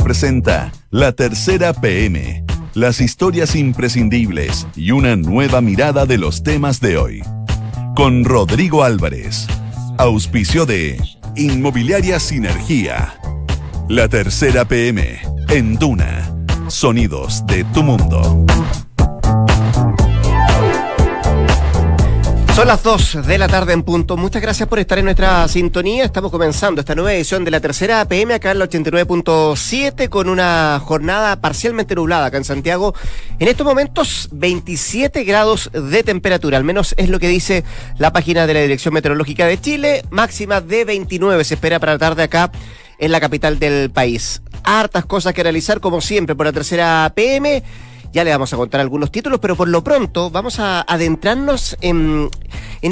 Presenta La Tercera PM, las historias imprescindibles y una nueva mirada de los temas de hoy. Con Rodrigo Álvarez, auspicio de Inmobiliaria Sinergia. La Tercera PM, en Duna, sonidos de tu mundo. Son las 2 de la tarde en punto. Muchas gracias por estar en nuestra sintonía. Estamos comenzando esta nueva edición de la tercera APM acá en la 89.7 con una jornada parcialmente nublada acá en Santiago. En estos momentos 27 grados de temperatura, al menos es lo que dice la página de la Dirección Meteorológica de Chile. Máxima de 29 se espera para la tarde acá en la capital del país. Hartas cosas que realizar como siempre por la tercera APM. Ya le vamos a contar algunos títulos, pero por lo pronto vamos a adentrarnos en,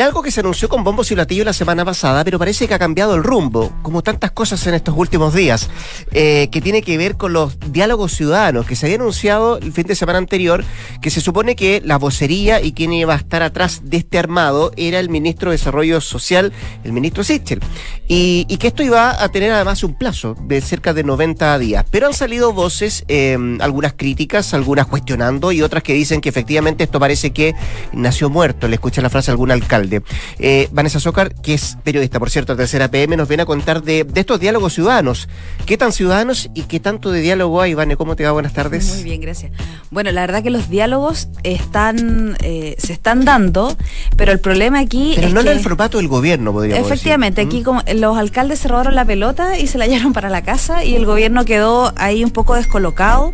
algo que se anunció con bombos y platillos la semana pasada, pero parece que ha cambiado el rumbo, como tantas cosas en estos últimos días, eh, que tiene que ver con los diálogos ciudadanos, que se había anunciado el fin de semana anterior, que se supone que la vocería y quien iba a estar atrás de este armado era el ministro de Desarrollo Social, el ministro Sichel, y, y que esto iba a tener además un plazo de cerca de 90 días. Pero han salido voces, eh, algunas críticas, algunas cuestiones y otras que dicen que efectivamente esto parece que nació muerto. Le escucha la frase a algún alcalde. Eh, Vanessa Zócar, que es periodista, por cierto, tercera PM, nos viene a contar de, estos diálogos ciudadanos. ¿Qué tan ciudadanos y qué tanto de diálogo hay, Vane? ¿Cómo te va? Buenas tardes. Muy bien, gracias. Bueno, la verdad que los diálogos están eh, se están dando, pero el problema aquí pero es no en el formato del gobierno, podríamos Efectivamente, aquí ¿Mm? como los alcaldes se robaron la pelota y se la llevaron para la casa y el gobierno quedó ahí un poco descolocado.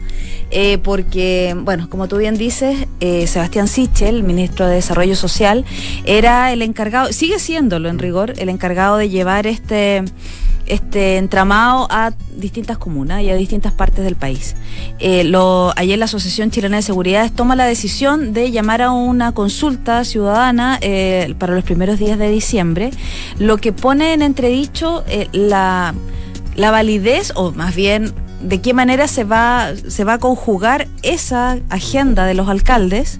Eh, porque, bueno, como tú bien dices, eh, Sebastián Sichel, ministro de Desarrollo Social, era el encargado, sigue siéndolo en rigor, el encargado de llevar este este entramado a distintas comunas y a distintas partes del país. Eh, lo, ayer la Asociación Chilena de Seguridad toma la decisión de llamar a una consulta ciudadana para los primeros días de diciembre, lo que pone en entredicho la, la validez, o más bien de qué manera se va, se va a conjugar esa agenda de los alcaldes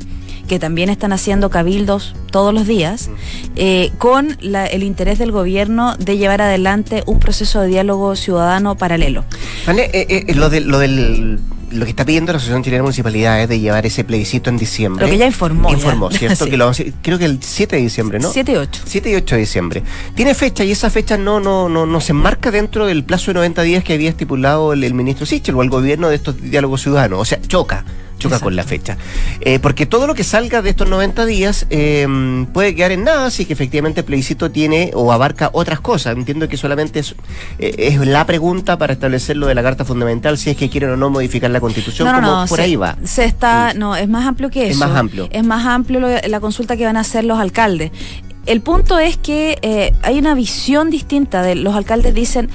que también están haciendo cabildos todos los días, eh, con el interés del gobierno de llevar adelante un proceso de diálogo ciudadano paralelo. Vale, eh, eh, lo, de, lo del lo que está pidiendo la Asociación Chilena de Municipalidades de llevar ese plebiscito en diciembre. Lo que ya informó. Informó, ¿cierto? Que lo creo que el 7 de diciembre, ¿no? 7 y 8. 7 y 8 de diciembre. Tiene fecha y esa fecha no, no, no, no se enmarca dentro del plazo de 90 días que había estipulado el, el ministro Sichel o el gobierno de estos diálogos ciudadanos. O sea, choca choca con la fecha. Eh, porque todo lo que salga de estos 90 días em, puede quedar en nada si que efectivamente el plebiscito tiene o abarca otras cosas. Entiendo que solamente es, eh, es la pregunta para establecer lo de la Carta Fundamental, si es que quieren o no modificar la Constitución, no, como por ahí va. Se está, no, es más amplio que eso. Es más amplio. Es más amplio la consulta que van a hacer los alcaldes. El punto es que eh, hay una visión distinta de los alcaldes dicen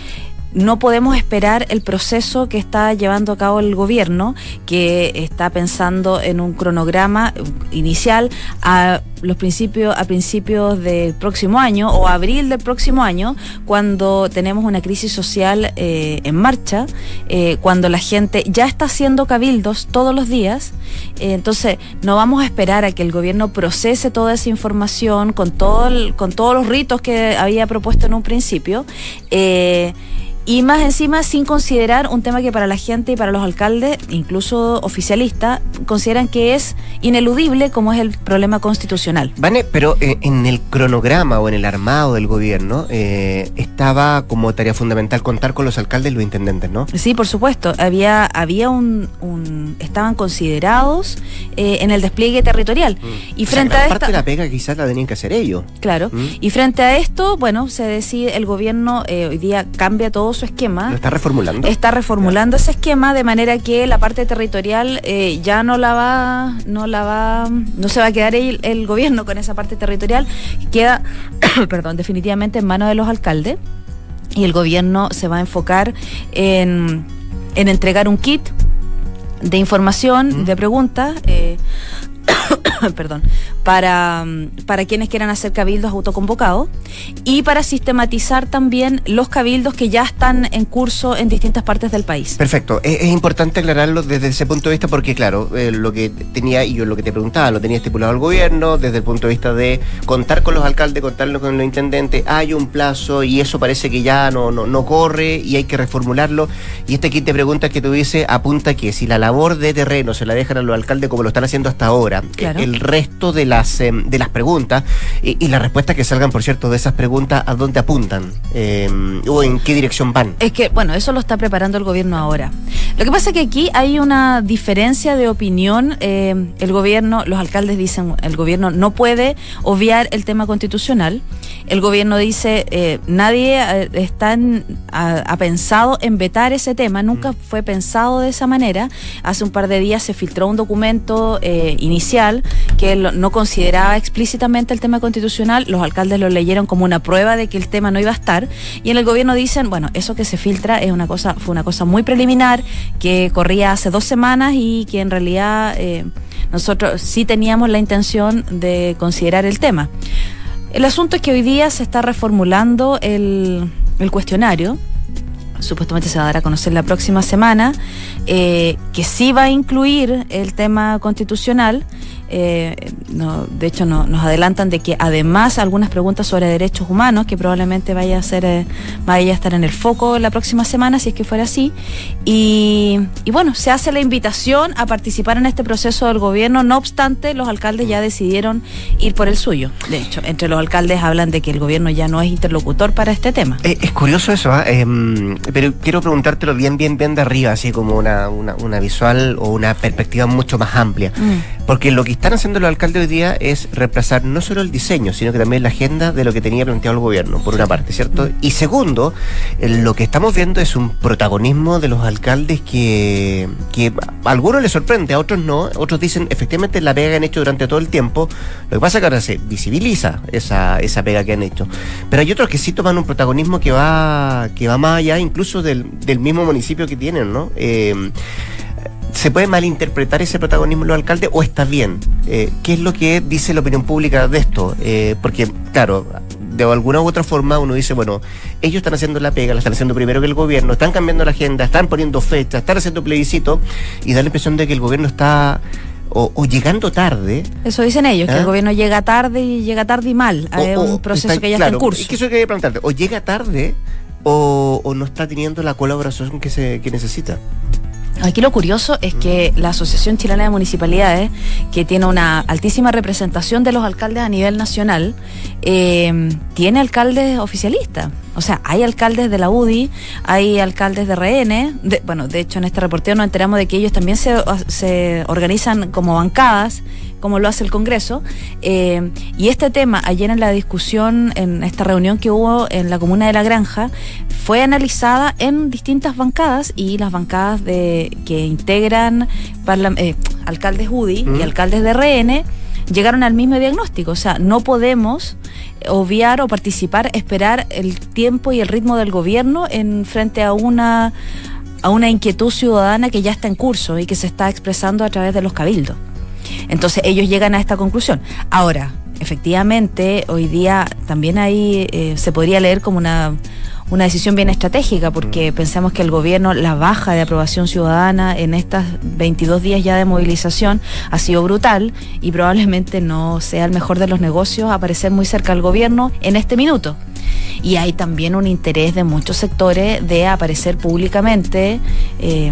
no podemos esperar el proceso que está llevando a cabo el gobierno, que está pensando en un cronograma inicial a los principios a principios del próximo año o abril del próximo año, cuando tenemos una crisis social eh, en marcha, eh, cuando la gente ya está haciendo cabildos todos los días. Eh, entonces, no vamos a esperar a que el gobierno procese toda esa información con todo con todos los ritos que había propuesto en un principio y más encima sin considerar un tema que para la gente y para los alcaldes, incluso oficialistas, consideran que es ineludible como es el problema constitucional. Vane, pero eh, en el cronograma o en el armado del gobierno eh, estaba como tarea fundamental contar con los alcaldes y los intendentes, ¿no? Sí, por supuesto. Había, había un, un estaban considerados eh, en el despliegue territorial. Mm. Y frente a parte de la pega quizás la tenían que hacer ellos. Claro. Mm. Y frente a esto, bueno, se decide, el gobierno hoy día cambia todo su esquema. ¿Lo está reformulando? Está reformulando ese esquema de manera que la parte territorial eh, ya no la va, no la va, no se va a quedar el, gobierno con esa parte territorial, queda, perdón, definitivamente en manos de los alcaldes y el gobierno se va a enfocar en, en entregar un kit de información, de preguntas, eh, perdón, para, para quienes quieran hacer cabildos autoconvocados y para sistematizar también los cabildos que ya están en curso en distintas partes del país. Perfecto. Es, importante aclararlo desde ese punto de vista porque, claro, eh, lo que tenía, y yo lo que te preguntaba, lo tenía estipulado el gobierno desde el punto de vista de contar con los alcaldes, contarlo con los intendentes, hay un plazo y eso parece que ya no, no, no corre y hay que reformularlo. Y este kit de preguntas que tú dices apunta que si la labor de terreno se la dejan a los alcaldes como lo están haciendo hasta ahora, el resto de las, em, de las preguntas y, las respuestas que salgan, por cierto, de esas preguntas, ¿a dónde apuntan? Em, ¿O en qué dirección van? Es que, bueno, eso lo está preparando el gobierno ahora. Lo que pasa es que aquí hay una diferencia de opinión. Em, el gobierno, los alcaldes dicen, el gobierno no puede obviar el tema constitucional. El gobierno dice, eh, nadie eh, está ha, pensado en vetar ese tema, nunca mm. fue pensado de esa manera. Hace un par de días se filtró un documento eh, inicial que no consideraba explícitamente el tema constitucional, los alcaldes lo leyeron como una prueba de que el tema no iba a estar y en el gobierno dicen, bueno, eso que se filtra es una cosa, fue una cosa muy preliminar que corría hace dos semanas y que en realidad nosotros sí teníamos la intención de considerar el tema. El asunto es que hoy día se está reformulando el, cuestionario supuestamente se va a dar a conocer la próxima semana, eh, que sí va a incluir el tema constitucional, eh, no, de hecho no, nos adelantan de que además algunas preguntas sobre derechos humanos, que probablemente vaya a ser, eh, vaya a estar en el foco la próxima semana, si es que fuera así. Y, y, bueno, se hace la invitación a participar en este proceso del gobierno, no obstante, los alcaldes ya decidieron ir por el suyo. De hecho, entre los alcaldes hablan de que el gobierno ya no es interlocutor para este tema. Eh, es curioso eso, ¿ah? em, pero quiero preguntártelo bien, bien, bien de arriba, así como una, una, una visual o una perspectiva mucho más amplia. Mm. Porque lo que están haciendo los alcaldes hoy día es reemplazar no solo el diseño, sino que también la agenda de lo que tenía planteado el gobierno, por una parte, ¿cierto? Y segundo, lo que estamos viendo es un protagonismo de los alcaldes que, que a algunos les sorprende, a otros no, otros dicen efectivamente la pega que han hecho durante todo el tiempo, lo que pasa es que ahora se visibiliza esa, esa pega que han hecho. Pero hay otros que sí toman un protagonismo que va, que va más allá incluso del, del mismo municipio que tienen, ¿no? Eh, ¿Se puede malinterpretar ese protagonismo de los alcaldes o está bien? Eh, ¿Qué es lo que dice la opinión pública de esto? Eh, porque, claro, de alguna u otra forma uno dice, bueno, ellos están haciendo la pega, la están haciendo primero que el gobierno, están cambiando la agenda, están poniendo fechas, están haciendo plebiscito y da la impresión de que el gobierno está o, llegando tarde. Eso dicen ellos, que el ¿Ah? gobierno llega tarde y llega tarde y mal. Es un proceso que ya está en curso. Es que eso quería preguntarte. O llega tarde o, o, no está teniendo la colaboración que, se, que necesita. Aquí lo curioso es que la Asociación Chilena de Municipalidades, que tiene una altísima representación de los alcaldes a nivel nacional, eh, tiene alcaldes oficialistas. O sea, hay alcaldes de la UDI, hay alcaldes de RN. bueno, de hecho, en este reporteo nos enteramos de que ellos también se, se organizan como bancadas como lo hace el Congreso. Eh, y este tema, ayer en la discusión, en esta reunión que hubo en la comuna de La Granja, fue analizada en distintas bancadas y las bancadas de que integran eh, alcaldes UDI y alcaldes de RN llegaron al mismo diagnóstico. O sea, no podemos obviar o participar, esperar el tiempo y el ritmo del gobierno en frente a una a una inquietud ciudadana que ya está en curso y que se está expresando a través de los cabildos. Entonces ellos llegan a esta conclusión. Ahora, efectivamente, hoy día también ahí eh, se podría leer como una, una decisión bien estratégica, porque mm. pensamos que el gobierno, la baja de aprobación ciudadana en estos 22 días ya de movilización ha sido brutal y probablemente no sea el mejor de los negocios aparecer muy cerca al gobierno en este minuto. Y hay también un interés de muchos sectores de aparecer públicamente. Eh,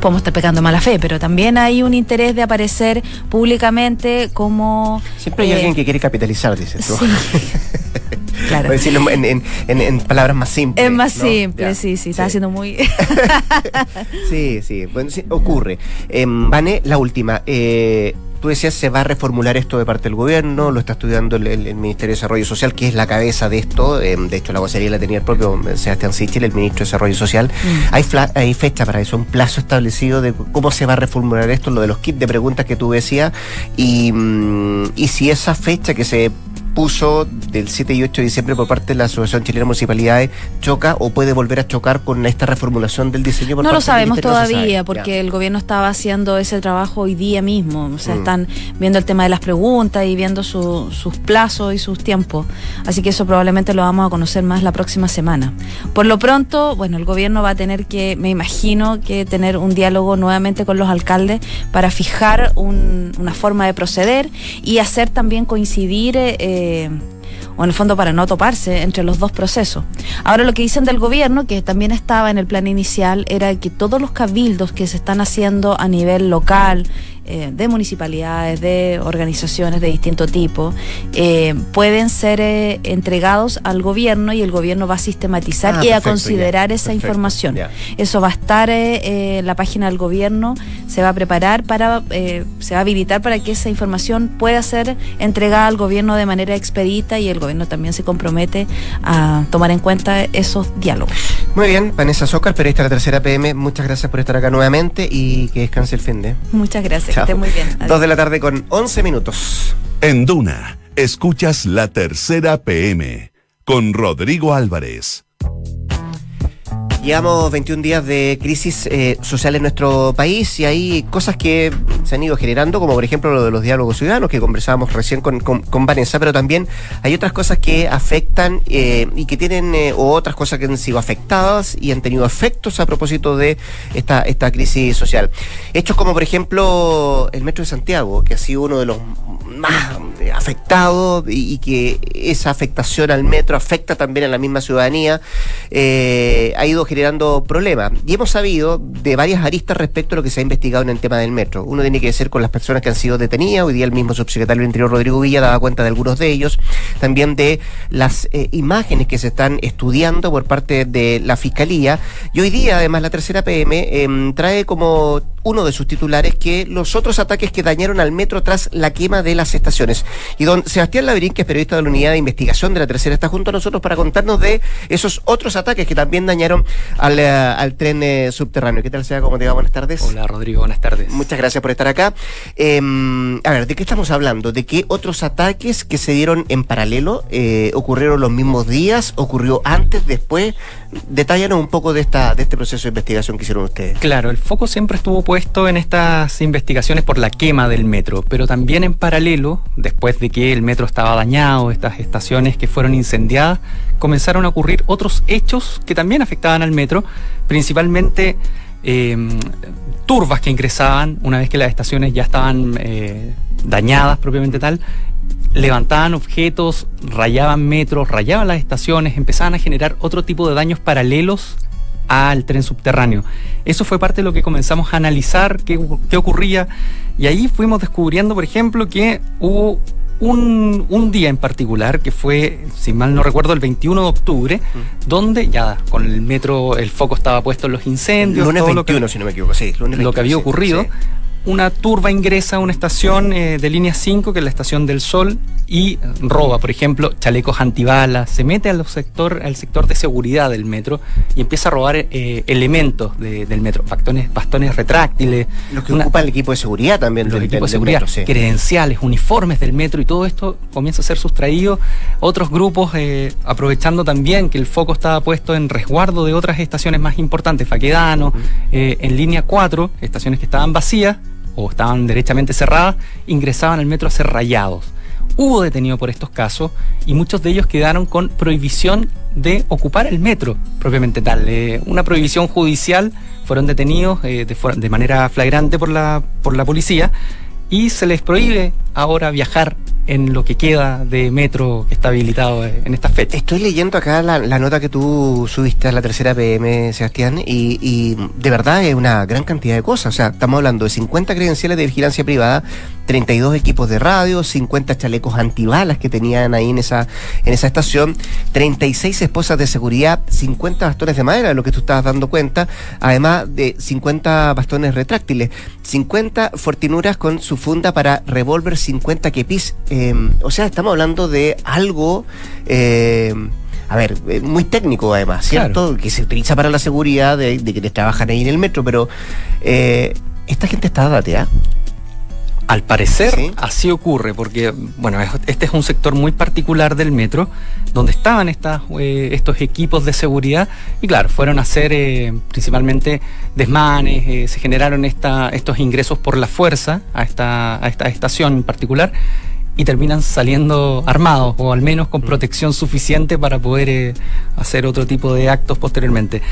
podemos estar pecando mala fe, pero también hay un interés de aparecer públicamente como... Siempre hay alguien eh, que quiere capitalizar, dices tú. claro. decirlo en, palabras más simples. Es más simple, sí, sí, está haciendo muy... sí, sí, bueno, sí, ocurre. Eh, Vane, la última. Eh, tú decías se va a reformular esto de parte del gobierno, lo está estudiando el, Ministerio de Desarrollo Social, que es la cabeza de esto. Eh, de hecho, la vocería la tenía el propio Sebastián Sichel, el ministro de Desarrollo Social. Mm. Hay, hay fecha para eso, un plazo establecido de cómo se va a reformular esto, lo de los kits de preguntas que tú decías, y, mm, y si esa fecha que se impuso del 7 y 8 de diciembre por parte de la Asociación Chilena de Municipalidades choca o puede volver a chocar con esta reformulación del diseño? no lo sabemos todavía porque el gobierno estaba haciendo ese trabajo hoy día mismo. O sea, mm. están viendo el tema de las preguntas y viendo sus plazos y sus tiempos. Así que eso probablemente lo vamos a conocer más la próxima semana. Por lo pronto, bueno, el gobierno va a tener que, me imagino, que tener un diálogo nuevamente con los alcaldes para fijar una forma de proceder y hacer también coincidir. Eh, o en el fondo para no toparse entre los dos procesos. Ahora lo que dicen del gobierno, que también estaba en el plan inicial, era que todos los cabildos que se están haciendo a nivel local, eh, de municipalidades, de organizaciones de distinto tipo, eh, pueden ser eh, entregados al gobierno y el gobierno va a sistematizar ah, y a considerar esa información. Eso va a estar en la página del gobierno, se va a preparar para, se va a habilitar para que esa información pueda ser entregada al gobierno de manera expedita y el gobierno también se compromete a tomar en cuenta esos diálogos. Muy bien, Vanessa Zócar, periodista de la tercera PM, muchas gracias por estar acá nuevamente y que descanse el fin de. Muchas gracias muy bien. Dos de la tarde con 11 minutos. En Duna, escuchas la tercera PM con Rodrigo Álvarez. Llevamos 21 días de crisis eh, social en nuestro país y hay cosas que se han ido generando, como por ejemplo lo de los diálogos ciudadanos que conversábamos recién con, con, Vanessa, pero también hay otras cosas que afectan eh, y que tienen, eh, o otras cosas que han sido afectadas y han tenido efectos a propósito de esta, esta crisis social. Hechos como por ejemplo el Metro de Santiago, que ha sido uno de los más afectados y, que esa afectación al metro afecta también a la misma ciudadanía, ha ido generando problemas. Y hemos sabido de varias aristas respecto a lo que se ha investigado en el tema del metro. Uno tiene que ser con las personas que han sido detenidas. Hoy día el mismo subsecretario del Interior, Rodrigo Villa, daba cuenta de algunos de ellos. También de las eh, imágenes que se están estudiando por parte de la Fiscalía. Y hoy día, además, la tercera PM em, trae como uno de sus titulares que los otros ataques que dañaron al metro tras la quema de las estaciones. Y don Sebastián Laverín, que es periodista de la unidad de investigación de la tercera, está junto a nosotros para contarnos de esos otros ataques que también dañaron al, eh, tren eh, subterráneo. ¿Qué tal, sea? ¿Cómo te va? Buenas tardes. Hola, Rodrigo. Buenas tardes. Muchas gracias por estar acá. Em, a ver, ¿de qué estamos hablando? ¿De qué otros ataques que se dieron en paralelo eh, ocurrieron los mismos días? ¿Ocurrió antes, después? Detállanos un poco de, esta, de este proceso de investigación que hicieron ustedes. Claro, el foco siempre estuvo puesto en estas investigaciones por la quema del metro, pero también en paralelo, después de que el metro estaba dañado, estas estaciones que fueron incendiadas, comenzaron a ocurrir otros hechos que también afectaban al metro, principalmente em, turbas que ingresaban una vez que las estaciones ya estaban eh, dañadas propiamente tal, levantaban objetos, rayaban metros, rayaban las estaciones, empezaban a generar otro tipo de daños paralelos al tren subterráneo. Eso fue parte de lo que comenzamos a analizar, qué, ocurría, y ahí fuimos descubriendo, por ejemplo, que hubo un, día en particular, que fue, si mal no recuerdo, el 21 de octubre, mm. donde ya con el metro el foco estaba puesto en los incendios. Lunes 21, si no me equivoco, sí. lo que había ocurrido una turba ingresa a una estación eh, de línea 5, que es la estación del Sol, y roba, por ejemplo, chalecos antibalas, se mete al sector, al sector de seguridad del metro y empieza a robar eh, elementos del metro, bastones, bastones retráctiles. Los que ocupan el equipo de seguridad también. Los equipos de seguridad, credenciales, uniformes del metro y todo esto comienza a ser sustraído. Otros grupos, eh, aprovechando también que el foco estaba puesto en resguardo de otras estaciones más importantes, Faquedano, en línea 4, estaciones que estaban vacías, o estaban derechamente cerradas, ingresaban al metro a ser rayados. Hubo detenido por estos casos y muchos de ellos quedaron con prohibición de ocupar el metro propiamente tal. Eh, una prohibición judicial, fueron detenidos eh, de, de, manera flagrante por la, por la policía y se les prohíbe ahora viajar en lo que queda de metro que está habilitado en esta fecha. Estoy leyendo acá la, nota que tú subiste a la tercera PM, Sebastián, y, de verdad es una gran cantidad de cosas. O sea, estamos hablando de 50 credenciales de vigilancia privada, 32 equipos de radio, 50 chalecos antibalas que tenían ahí en esa, en esa estación, 36 esposas de seguridad, 50 bastones de madera, de lo que tú estabas dando cuenta, además de 50 bastones retráctiles, 50 fortinuras con su funda para revólver, 50 kepis. Em, o sea, estamos hablando de algo... Em, a ver, eh, muy técnico además, ¿cierto? Que se utiliza para la seguridad de, que te trabajan ahí en el metro, pero eh, esta gente está dateada. Al parecer así ocurre, porque bueno, este es un sector muy particular del metro, donde estaban estas, eh, estos equipos de seguridad y claro, fueron a hacer eh, principalmente desmanes, eh, se generaron esta, estos ingresos por la fuerza a esta, a esta estación en particular y terminan saliendo armados o al menos con mm. protección suficiente para poder hacer otro tipo de actos posteriormente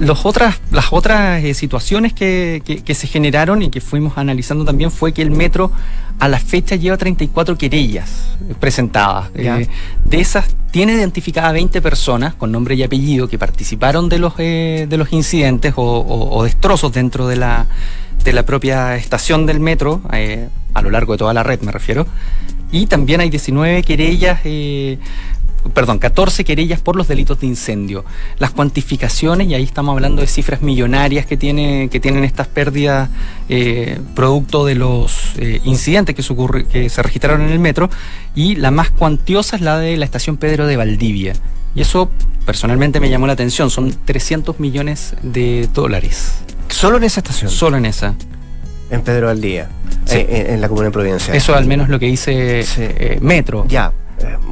los otras, las otras eh, situaciones que, que, se generaron y que fuimos analizando también fue que el metro a la fecha lleva 34 querellas presentadas. Eh, de esas tiene identificadas 20 personas con nombre y apellido que participaron de los, eh, de los incidentes o, destrozos dentro de la, de la propia estación del metro, a lo largo de toda la red me refiero. Y también hay 19 querellas perdón, 14 querellas por los delitos de incendio. Las cuantificaciones, y ahí estamos hablando de cifras millonarias que, tiene, que tienen estas pérdidas eh, producto de los eh, incidentes que se, ocurre, que se registraron en el metro, y la más cuantiosa es la de la estación Pedro de Valdivia. Y eso personalmente me llamó la atención, son 300 millones de dólares. ¿Solo en esa estación? Solo en esa. En Pedro Valdivia, eh, en, la comuna de Providencia. Eso al menos lo que dice Metro. Ya, eh,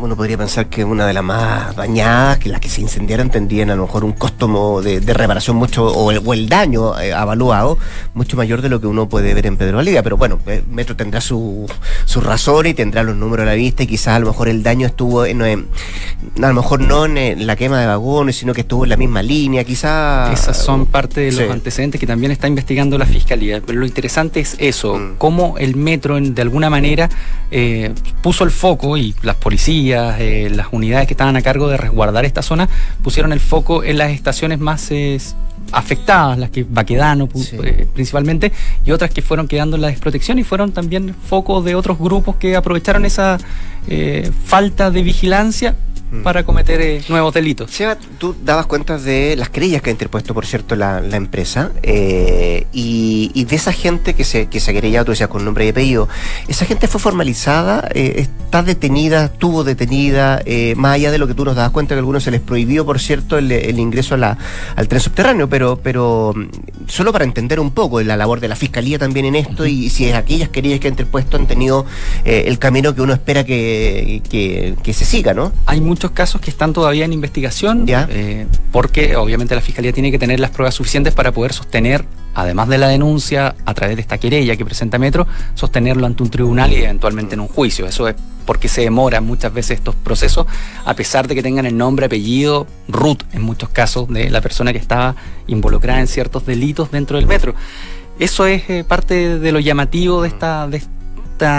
uno podría pensar que una de las más dañadas, que las que se incendiaran tendrían a lo mejor un costo de, reparación mucho, o el, daño eh, avaluado, mucho mayor de lo que uno puede ver en Pedro Valdivia. Pero bueno, eh, Metro tendrá su, su razón y tendrá los números a la vista y quizás a lo mejor el daño estuvo, en, a lo mejor no en la quema de vagones, sino que estuvo en la misma línea, quizás... Esas son parte de los antecedentes que también está investigando la Fiscalía. Pero lo interesante es eso, mm. cómo el Metro de alguna manera puso el foco y las policías eh, las unidades que estaban a cargo de resguardar esta zona, pusieron el foco en las estaciones más eh, afectadas, las que Baquedano eh, principalmente, y otras que fueron quedando en la desprotección y fueron también focos de otros grupos que aprovecharon esa falta de vigilancia Mm. para cometer eh, nuevos delitos. Seba, tú dabas cuenta de las querellas que ha interpuesto, por cierto, la, empresa eh, y, de esa gente que se, que se ha querellado, tú decías, con nombre y apellido. ¿Esa gente fue formalizada? Eh, ¿Está detenida? ¿Tuvo detenida? más allá de lo que tú nos dabas cuenta que a algunos se les prohibió, por cierto, el, ingreso a la, al tren subterráneo, pero, pero mm, solo para entender un poco la labor de la fiscalía también en esto y si aquellas querellas que ha interpuesto han tenido el camino que uno espera que, que, se siga, ¿no? Hay muchos casos que están todavía en investigación, eh, porque obviamente la Fiscalía tiene que tener las pruebas suficientes para poder sostener, además de la denuncia, a través de esta querella que presenta Metro, sostenerlo ante un tribunal y eventualmente en un juicio. Eso es porque se demoran muchas veces estos procesos, a pesar de que tengan el nombre, apellido, root en muchos casos, de la persona que estaba involucrada en ciertos delitos dentro del metro. Eso es eh, parte de lo llamativo de esta, de,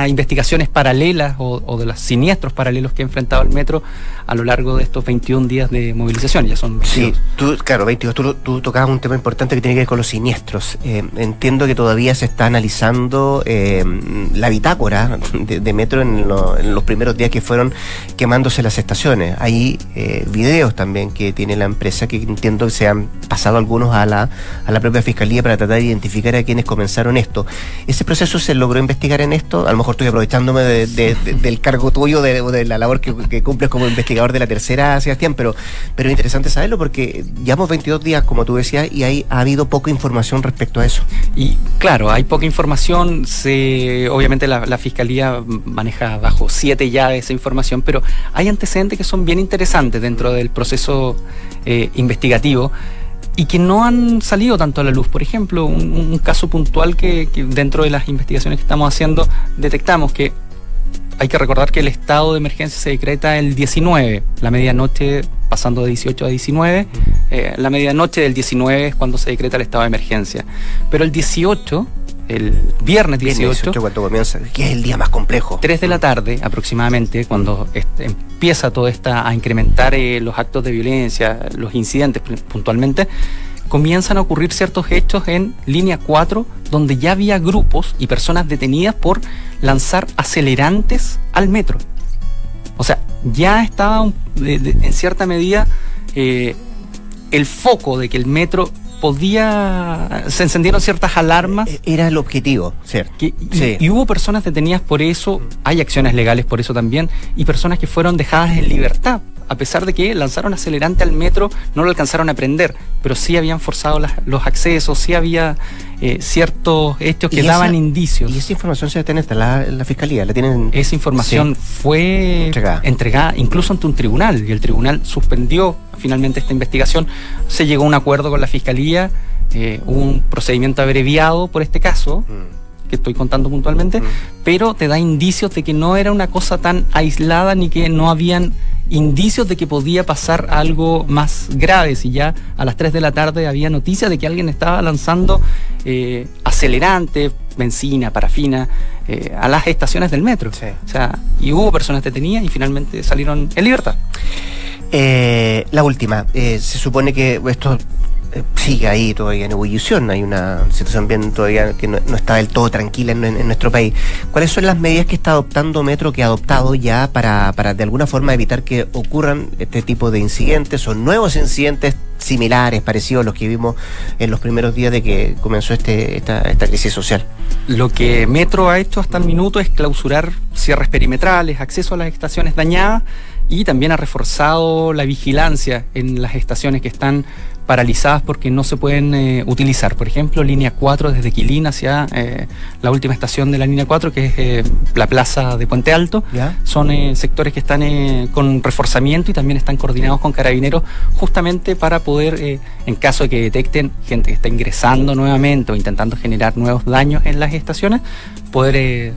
investigaciones paralelas o, de los siniestros paralelos que ha enfrentado el metro a lo largo de estos 21 días de movilización. Ya son Sí, tú, claro, 22, tú, tú, tocabas un tema importante que tiene que ver con los siniestros. Eh, entiendo que todavía se está analizando eh, la bitácora de, metro en, los primeros días que fueron quemándose las estaciones. Hay eh, videos también que tiene la empresa que entiendo que se han pasado algunos a la, a la propia fiscalía para tratar de identificar a quienes comenzaron esto. ¿Ese proceso se logró investigar en esto? A lo mejor estoy aprovechándome del cargo tuyo, de, la labor que, cumples como investigador de la tercera, Sebastián, pero, pero es interesante saberlo porque llevamos 22 días, como tú decías, y ahí ha habido poca información respecto a eso. Y claro, hay poca información, obviamente la, Fiscalía maneja bajo siete llaves esa información, pero hay antecedentes que son bien interesantes dentro del proceso eh, investigativo y que no han salido tanto a la luz. Por ejemplo, un, caso puntual que, dentro de las investigaciones que estamos haciendo detectamos que hay que recordar que el estado de emergencia se decreta el 19, la medianoche, pasando de 18 a 19. Eh, la medianoche del 19 es cuando se decreta el estado de emergencia. Pero el 18, el viernes 18, cuando comienza, que es el día más complejo. 3 de la tarde aproximadamente, cuando empieza todo esta a incrementar eh, los actos de violencia, los incidentes puntualmente comienzan a ocurrir ciertos hechos en línea 4, donde ya había grupos y personas detenidas por lanzar acelerantes al metro. O sea, ya estaba en cierta medida eh, el foco de que el metro podía. Se encendieron ciertas alarmas. E-, era el objetivo, ¿cierto? y, hubo personas detenidas por eso, hay acciones legales por eso también, y personas que fueron dejadas en libertad a pesar de que lanzaron acelerante al metro, no lo alcanzaron a prender, pero sí habían forzado los accesos, sí había eh, ciertos hechos que daban indicios. ¿Y esa información se tiene la, la fiscalía? ¿La tienen? Esa información fue entregada. incluso ante un tribunal y el tribunal suspendió finalmente esta investigación. Se llegó a un acuerdo con la fiscalía, eh, hubo un procedimiento abreviado por este caso. Mm que estoy contando puntualmente, pero te da indicios de que no era una cosa tan aislada ni que no habían indicios de que podía pasar algo más grave. Si ya a las 3 de la tarde había noticias de que alguien estaba lanzando eh, acelerante, benzina, parafina, eh, a las estaciones del metro. O sea, y hubo personas detenidas y finalmente salieron en libertad. Eh, la última, se supone que esto eh, sigue ahí todavía en ebullición, hay una situación bien todavía que no, está del todo tranquila en, nuestro país. ¿Cuáles son las medidas que está adoptando Metro, que ha adoptado ya para, para de alguna forma evitar que ocurran este tipo de incidentes o nuevos incidentes similares, parecidos a los que vimos en los primeros días de que comenzó este, esta, esta crisis social? Lo que Metro ha hecho hasta el minuto es clausurar cierres perimetrales, acceso a las estaciones dañadas y también ha reforzado la vigilancia en las estaciones que están paralizadas porque no se pueden eh, utilizar. Por ejemplo, línea 4 desde Quilín hacia eh, la última estación de la línea 4, que es eh, la plaza de Puente Alto. Son sectores que están con reforzamiento y también están coordinados con carabineros justamente para poder, en caso de que detecten gente que está ingresando nuevamente o intentando generar nuevos daños en las estaciones, poder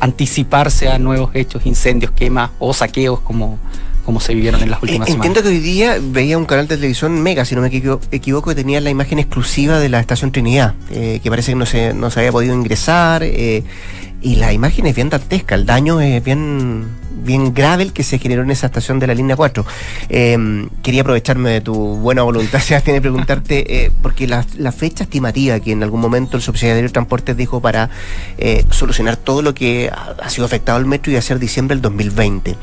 anticiparse a nuevos hechos, incendios, quemas o saqueos como como se vivieron en las últimas semanas. Entiendo que hoy día veía un canal de televisión Mega, si no me equivoco, que tenía la imagen exclusiva de la estación Trinidad, eh, que parece que no se, no se había podido ingresar, eh, y la imagen es bien dantesca, el daño es bien bien grave el que se generó en esa estación de la línea 4. Em, quería aprovecharme de tu buena voluntad, Sebastián, y preguntarte, eh, porque la, fecha estimativa que en algún momento el subsecretario de Transportes dijo para eh, solucionar todo lo que ha, sido afectado al metro iba a ser diciembre del 2020.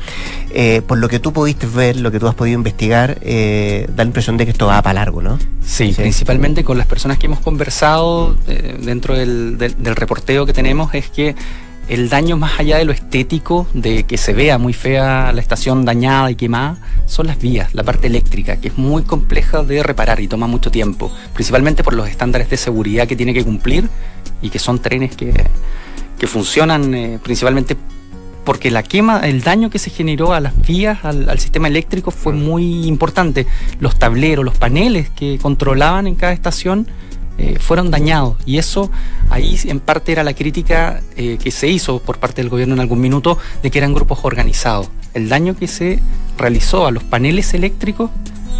Eh, por lo que tú pudiste ver, lo que tú has podido investigar, da la impresión de que esto va para largo, ¿no? Sí, principalmente con las personas que hemos conversado dentro del reporteo que tenemos, es que el daño más allá de lo estético, de que se vea muy fea la estación dañada y quemada, son las vías, la parte eléctrica, que es muy compleja de reparar y toma mucho tiempo, principalmente por los estándares de seguridad que tiene que cumplir y que son trenes que, funcionan eh, principalmente porque la quema, el daño que se generó a las vías, al, sistema eléctrico fue muy importante. Los tableros, los paneles que controlaban en cada estación eh, fueron dañados. Y eso ahí en parte era la crítica eh, que se hizo por parte del gobierno en algún minuto de que eran grupos organizados. El daño que se realizó a los paneles eléctricos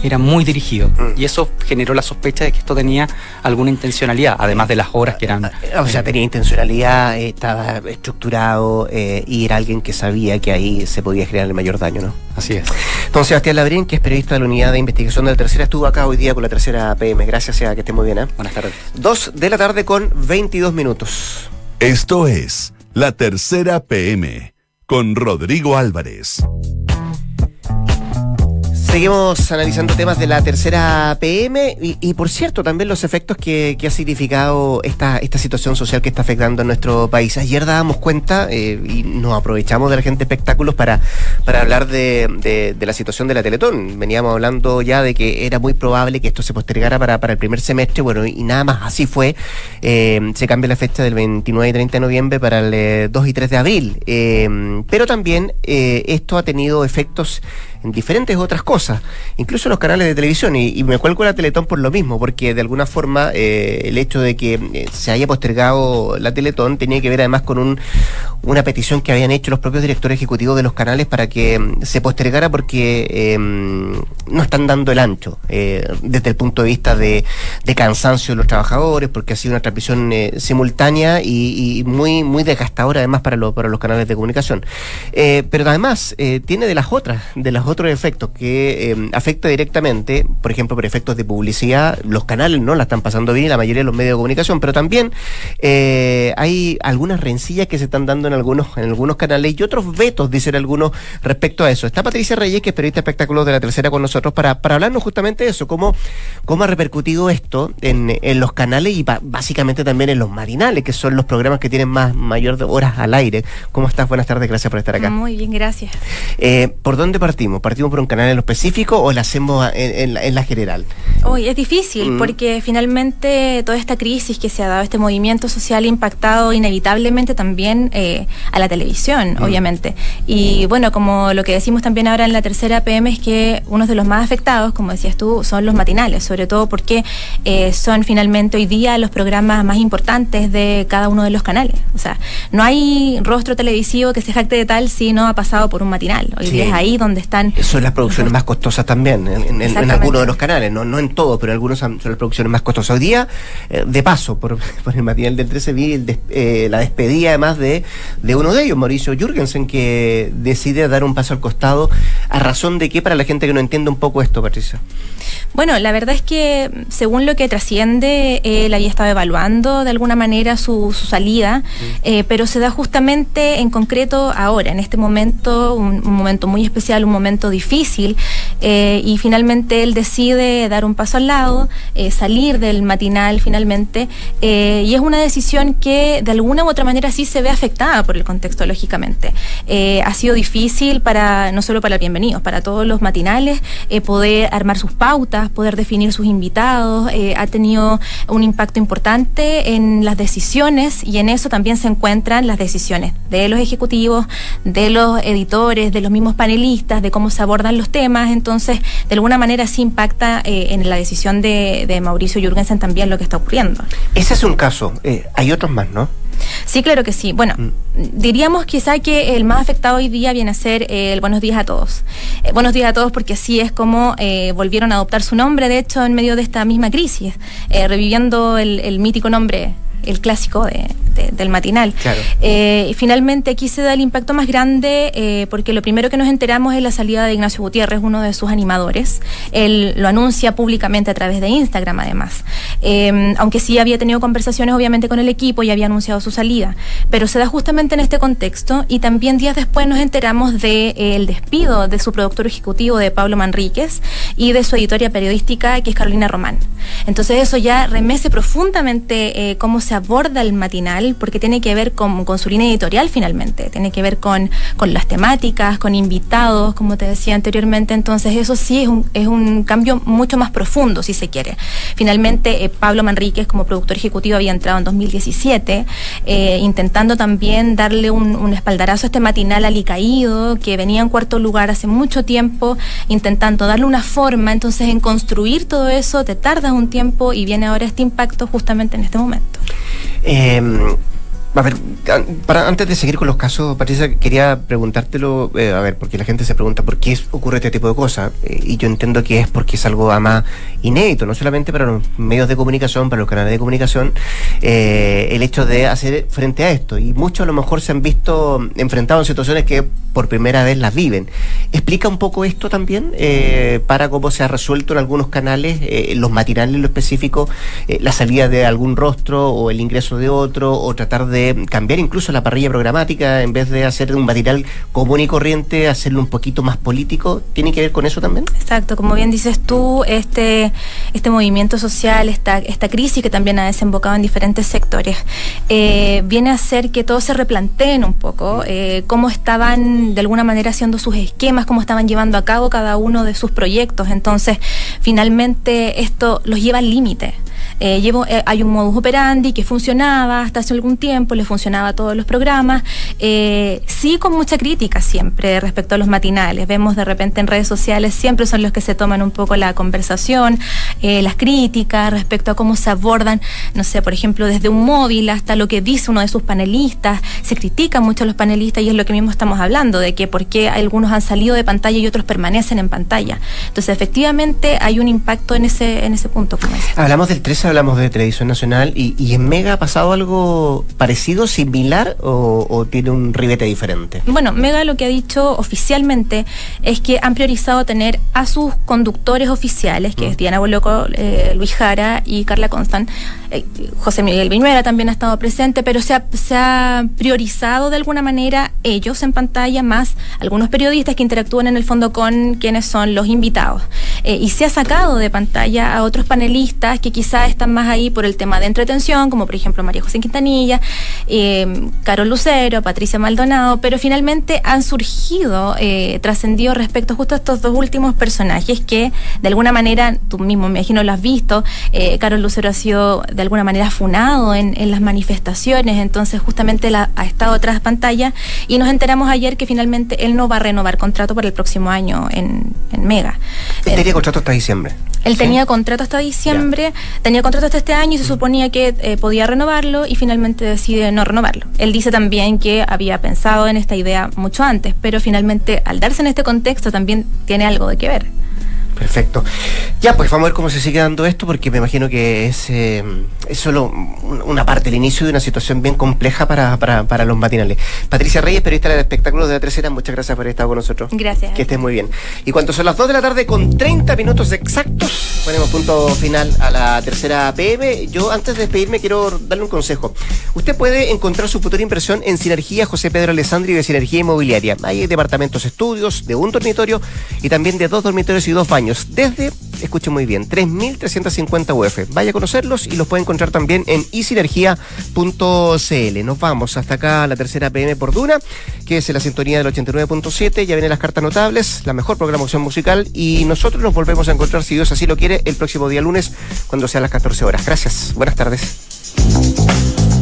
era muy dirigido mm. y eso generó la sospecha de que esto tenía alguna intencionalidad, además de las horas que eran... O sea, tenía intencionalidad, estaba estructurado eh, y era alguien que sabía que ahí se podía generar el mayor daño, ¿no? Así es. Don Sebastián Ladrín, que es periodista de la unidad de investigación de la tercera, estuvo acá hoy día con la tercera PM. Gracias, sea que esté muy bien. ¿eh? Buenas tardes. Dos de la tarde con 22 minutos. Esto es La Tercera PM con Rodrigo Álvarez. Seguimos analizando temas de la tercera PM y, por cierto también los efectos que, ha significado esta, esta situación social que está afectando a nuestro país. Ayer dábamos cuenta eh, y nos aprovechamos de la gente espectáculos para, para hablar de, la situación de la Teletón. Veníamos hablando ya de que era muy probable que esto se postergara para, para el primer semestre, bueno, y nada más así fue. Eh, se cambia la fecha del 29 y 30 de noviembre para el 2 eh, y 3 de abril. pero también esto ha tenido efectos en diferentes otras cosas, incluso en los canales de televisión. Y, me cuelgo la Teletón por lo mismo, porque de alguna forma eh, el hecho de que eh, se haya postergado la Teletón tenía que ver además con un, una petición que habían hecho los propios directores ejecutivos de los canales para que mm, se postergara porque em, no están dando el ancho eh, desde el punto de vista de, cansancio de los trabajadores, porque ha sido una transmisión simultánea y, muy, muy desgastadora además para, para los canales de comunicación. pero además tiene de las otras, de las otros efectos que eh, afecta directamente, por ejemplo, por efectos de publicidad, los canales no la están pasando bien, la mayoría de los medios de comunicación, pero también eh, hay algunas rencillas que se están dando en algunos, en algunos canales y otros vetos, dicen algunos, respecto a eso. Está Patricia Reyes, que es periodista espectáculo de la tercera con nosotros, para, para hablarnos justamente de eso, cómo, cómo ha repercutido esto en, en los canales y básicamente también en los marinales, que son los programas que tienen más mayor de horas al aire. ¿Cómo estás? Buenas tardes, gracias por estar acá. Muy bien, gracias. Eh, ¿Por dónde partimos? Hacemos? ¿Partimos por un canal en lo específico o la hacemos en, la, general? Hoy es difícil mm. porque finalmente toda esta crisis que se ha dado, este movimiento social ha impactado inevitablemente también eh, a la televisión, mm. obviamente. Y bueno, como lo que decimos también ahora en la tercera PM es que uno de los más afectados, como decías tú, son los matinales, sobre todo porque eh, son finalmente hoy día los programas más importantes de cada uno de los canales. O sea, no hay rostro televisivo que se jacte de tal si no ha pasado por un matinal. Hoy día es ahí donde están. Son las producciones más costosas también, en, algunos de los canales, no, no en todos, pero algunos son las producciones más costosas. Hoy día, eh, de paso, por, el matinal del 13 vi eh, la despedida además de, de uno de ellos, Mauricio Jürgensen, que decide dar un paso al costado. ¿A razón de qué para la gente que no entiende un poco esto, Patricia? Bueno, la verdad es que según lo que trasciende, él había estado evaluando de alguna manera su, salida, eh, pero se da justamente en concreto ahora, en este momento, un, momento muy especial, un momento difícil, eh, y finalmente él decide dar un paso al lado, eh, salir del matinal finalmente, y es una decisión que de alguna u otra manera sí se ve afectada por el contexto, lógicamente. ha sido difícil para, no solo para el Bienvenidos, para todos los matinales, poder armar sus pautas, poder definir sus invitados, eh, ha tenido un impacto importante en las decisiones y en eso también se encuentran las decisiones de los ejecutivos, de los editores, de los mismos panelistas, de cómo se abordan los temas. Entonces, de alguna manera sí impacta eh, en la decisión de, Mauricio Jürgensen también lo que está ocurriendo. Ese es un caso. Eh, hay otros más, ¿no? Sí, claro que sí. Bueno, mm. diríamos quizá que el más afectado hoy día viene a ser el Buenos Días a Todos. Eh, buenos días a todos porque así es como eh, volvieron a adoptar su nombre, de hecho, en medio de esta misma crisis, eh, reviviendo el mítico nombre el clásico de, del matinal. Eh, finalmente aquí se da el impacto más grande eh, porque lo primero que nos enteramos es la salida de Ignacio Gutiérrez, uno de sus animadores. Él lo anuncia públicamente a través de Instagram además. Eh, aunque sí había tenido conversaciones obviamente con el equipo y había anunciado su salida. Pero se da justamente en este contexto y también días después nos enteramos del de, despido de su productor ejecutivo de Pablo Manríquez y de su editoria periodística que es Carolina Román. Entonces eso ya remece profundamente cómo se se aborda el matinal, porque tiene que ver con, su línea editorial finalmente, tiene que ver con, con, las temáticas, con invitados, como te decía anteriormente, entonces eso sí es un, es un cambio mucho más profundo, si se quiere. Finalmente, eh, Pablo Manríquez como productor ejecutivo había entrado en 2017, eh, intentando también darle un, un, espaldarazo a este matinal alicaído, que venía en cuarto lugar hace mucho tiempo, intentando darle una forma, entonces en construir todo eso te tardas un tiempo y viene ahora este impacto justamente en este momento. Eh, a ver, para, antes de seguir con los casos, Patricia, quería preguntártelo, eh, a ver, porque la gente se pregunta por qué ocurre este tipo de cosas, eh, y yo entiendo que es porque es algo más inédito, no solamente para los medios de comunicación, para los canales de comunicación, eh, el hecho de hacer frente a esto, y muchos a lo mejor se han visto enfrentados en situaciones que por primera vez las viven. ¿Explica un poco esto también para cómo se ha resuelto en algunos canales, los matinales en lo específico, la salida de algún rostro o el ingreso de otro, o tratar de cambiar incluso la parrilla programática, en vez de hacer un material común y corriente, hacerlo un poquito más político, ¿tiene que ver con eso también? Exacto, como bien dices tú, este, este movimiento social, esta, esta crisis que también ha desembocado en diferentes sectores, eh, viene a hacer que todos se replanteen un poco eh, cómo estaban de alguna manera haciendo sus esquemas, cómo estaban llevando a cabo cada uno de sus proyectos. Entonces, finalmente esto los lleva al límite. Eh, llevo, eh, hay un modus operandi que funcionaba hasta hace algún tiempo, le funcionaba a todos los programas, eh, sí con mucha crítica siempre respecto a los matinales. Vemos de repente en redes sociales, siempre son los que se toman un poco la conversación, las críticas respecto a cómo se abordan, no sé, por ejemplo, desde un móvil hasta lo que dice uno de sus panelistas. Se critican mucho a los panelistas y es lo que mismo estamos hablando, de que por qué algunos han salido de pantalla y otros permanecen en pantalla. Entonces, efectivamente, hay un impacto en ese, en ese punto. Hablamos del 13 hablamos de televisión nacional y, en Mega ha pasado algo parecido, similar o, tiene un ribete diferente. Bueno, Mega lo que ha dicho oficialmente es que han priorizado tener a sus conductores oficiales, que es mm. Diana Boloco, eh, Luis Jara y Carla Constant. Eh, José Miguel Viñuela también ha estado presente, pero se ha, se ha priorizado de alguna manera ellos en pantalla, más algunos periodistas que interactúan en el fondo con quienes son los invitados. Eh, y se ha sacado de pantalla a otros panelistas que quizás están más ahí por el tema de entretención, como por ejemplo María José Quintanilla, eh, Carol Lucero, Patricia Maldonado, pero finalmente han surgido, eh, trascendido respecto justo a estos dos últimos personajes que de alguna manera, tú mismo me imagino lo has visto, eh, Carol Lucero ha sido de alguna manera funado en, en las manifestaciones, entonces justamente la, ha estado tras pantalla y nos enteramos ayer que finalmente él no va a renovar contrato para el próximo año en, Mega. Tenía contrato hasta diciembre. Él ¿Sí? tenía contrato hasta diciembre, tenía contrato hasta este año y se suponía que eh, podía renovarlo y finalmente decide no renovarlo. Él dice también que había pensado en esta idea mucho antes, pero finalmente al darse en este contexto también tiene algo de que ver. Perfecto. Ya, pues vamos a ver cómo se sigue dando esto, porque me imagino que es, eh, es solo un- una parte, el inicio de una situación bien compleja para, para, para los matinales. Patricia Reyes, periodista del espectáculo de la tercera, muchas gracias por haber estado con nosotros. Gracias. Que estés muy bien. Y cuando son las 2 de la tarde con 30 minutos exactos, ponemos punto final a la tercera PM. Yo antes de despedirme quiero darle un consejo. Usted puede encontrar su futura inversión en Sinergia José Pedro Alessandri de Sinergia Inmobiliaria. Hay departamentos estudios de un dormitorio y también de dos dormitorios y dos baños. Desde, escuchen muy bien, 3.350 UF. Vaya a conocerlos y los puede encontrar también en isinergia.cl. Nos vamos hasta acá a la tercera PM por Duna, que es en la sintonía del 89.7. Ya vienen las cartas notables, la mejor programación musical y nosotros nos volvemos a encontrar, si Dios así lo quiere, el próximo día lunes cuando sean las 14 horas. Gracias. Buenas tardes.